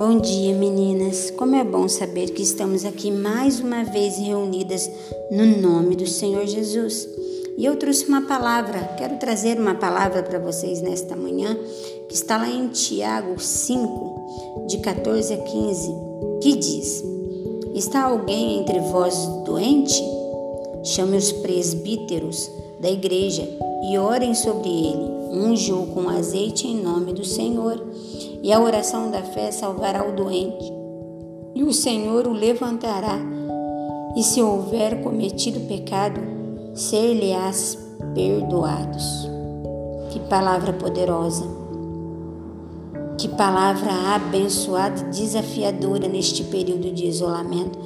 Bom dia, meninas. Como é bom saber que estamos aqui mais uma vez reunidas no nome do Senhor Jesus. E eu trouxe uma palavra, quero trazer uma palavra para vocês nesta manhã, que está lá em Tiago 5, de 14 a 15, que diz: Está alguém entre vós doente? Chame os presbíteros da igreja e orem sobre ele, unge-o com azeite em nome do Senhor e a oração da fé salvará o doente, e o Senhor o levantará. E se houver cometido pecado, ser-lhe-ás perdoados. Que palavra poderosa! Que palavra abençoada e desafiadora neste período de isolamento,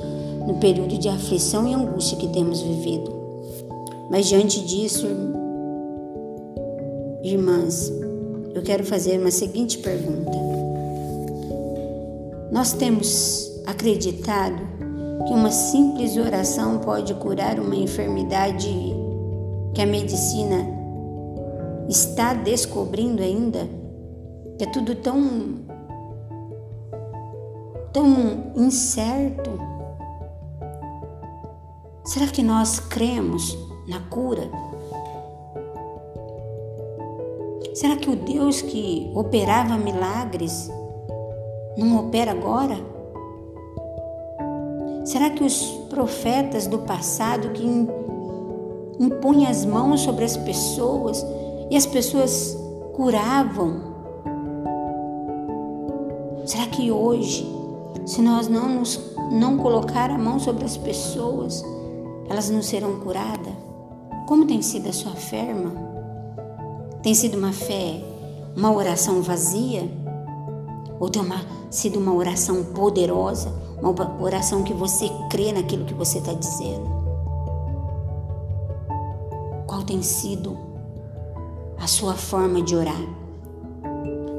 no período de aflição e angústia que temos vivido. Mas diante disso, irmãs, eu quero fazer uma seguinte pergunta. Nós temos acreditado que uma simples oração pode curar uma enfermidade que a medicina está descobrindo ainda? Que é tudo tão tão incerto. Será que nós cremos na cura? Será que o Deus que operava milagres não opera agora? Será que os profetas do passado que impunham as mãos sobre as pessoas e as pessoas curavam? Será que hoje, se nós não nos não colocar a mão sobre as pessoas, elas não serão curadas? Como tem sido a sua fé, irmã? Tem sido uma fé, uma oração vazia? Ou tem uma, sido uma oração poderosa, uma oração que você crê naquilo que você está dizendo? Qual tem sido a sua forma de orar?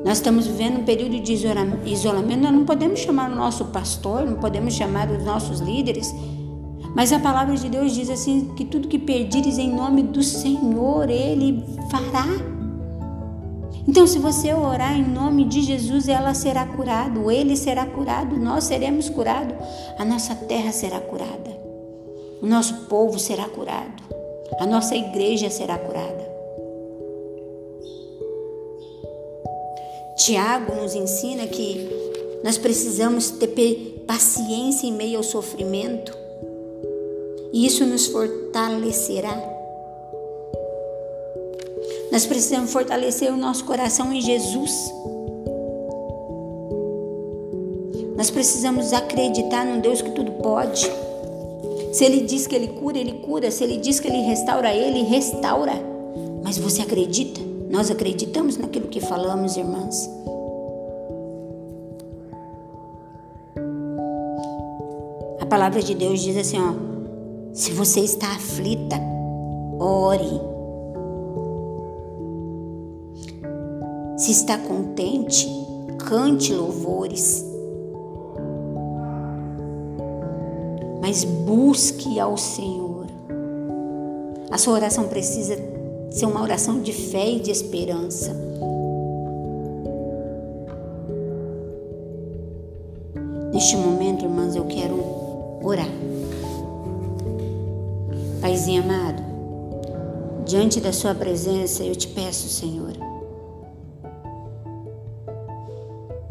Nós estamos vivendo um período de isolamento, nós não podemos chamar o nosso pastor, não podemos chamar os nossos líderes, mas a palavra de Deus diz assim: que tudo que pedires em nome do Senhor, Ele fará. Então, se você orar em nome de Jesus, ela será curada, ele será curado, nós seremos curados, a nossa terra será curada, o nosso povo será curado, a nossa igreja será curada. Tiago nos ensina que nós precisamos ter paciência em meio ao sofrimento, e isso nos fortalecerá nós precisamos fortalecer o nosso coração em Jesus. Nós precisamos acreditar num Deus que tudo pode. Se Ele diz que Ele cura, Ele cura. Se Ele diz que Ele restaura, Ele restaura. Mas você acredita? Nós acreditamos naquilo que falamos, irmãs. A palavra de Deus diz assim: ó, se você está aflita, ore. Se está contente, cante louvores. Mas busque ao Senhor. A sua oração precisa ser uma oração de fé e de esperança. Neste momento, irmãs, eu quero orar. Paizinho amado, diante da Sua presença, eu te peço, Senhor,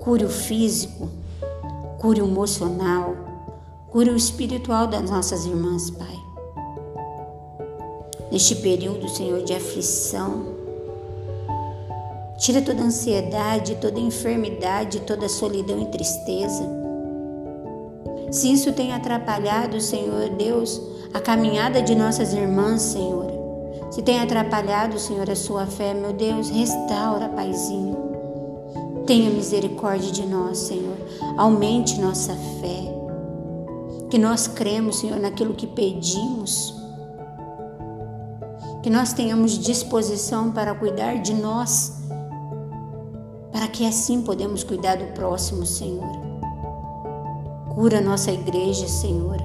cure o físico, cure o emocional, cure o espiritual das nossas irmãs, Pai. Neste período, Senhor, de aflição, tira toda ansiedade, toda enfermidade, toda solidão e tristeza. Se isso tem atrapalhado, Senhor Deus, a caminhada de nossas irmãs, Senhor, se tem atrapalhado, Senhor, a sua fé, meu Deus, restaura, Paizinho. Tenha misericórdia de nós, Senhor. Aumente nossa fé. Que nós cremos, Senhor, naquilo que pedimos. Que nós tenhamos disposição para cuidar de nós, para que assim podemos cuidar do próximo, Senhor. Cura nossa igreja, Senhor.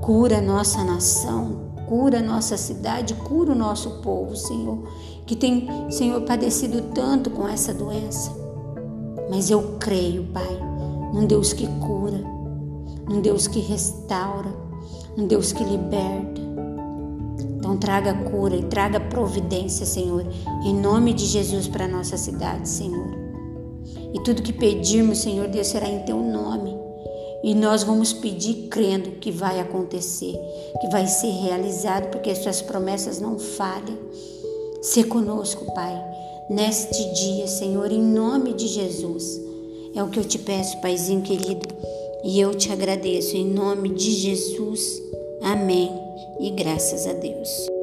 Cura nossa nação, cura nossa cidade, cura o nosso povo, Senhor, que tem, Senhor, padecido tanto com essa doença. Mas eu creio, Pai, num Deus que cura, num Deus que restaura, num Deus que liberta. Então traga cura e traga providência, Senhor, em nome de Jesus para nossa cidade, Senhor. E tudo que pedirmos, Senhor Deus, será em teu nome. E nós vamos pedir crendo que vai acontecer, que vai ser realizado, porque as suas promessas não falham. Se conosco, Pai, neste dia, Senhor, em nome de Jesus. É o que eu te peço, Paizinho querido, e eu te agradeço em nome de Jesus. Amém. E graças a Deus.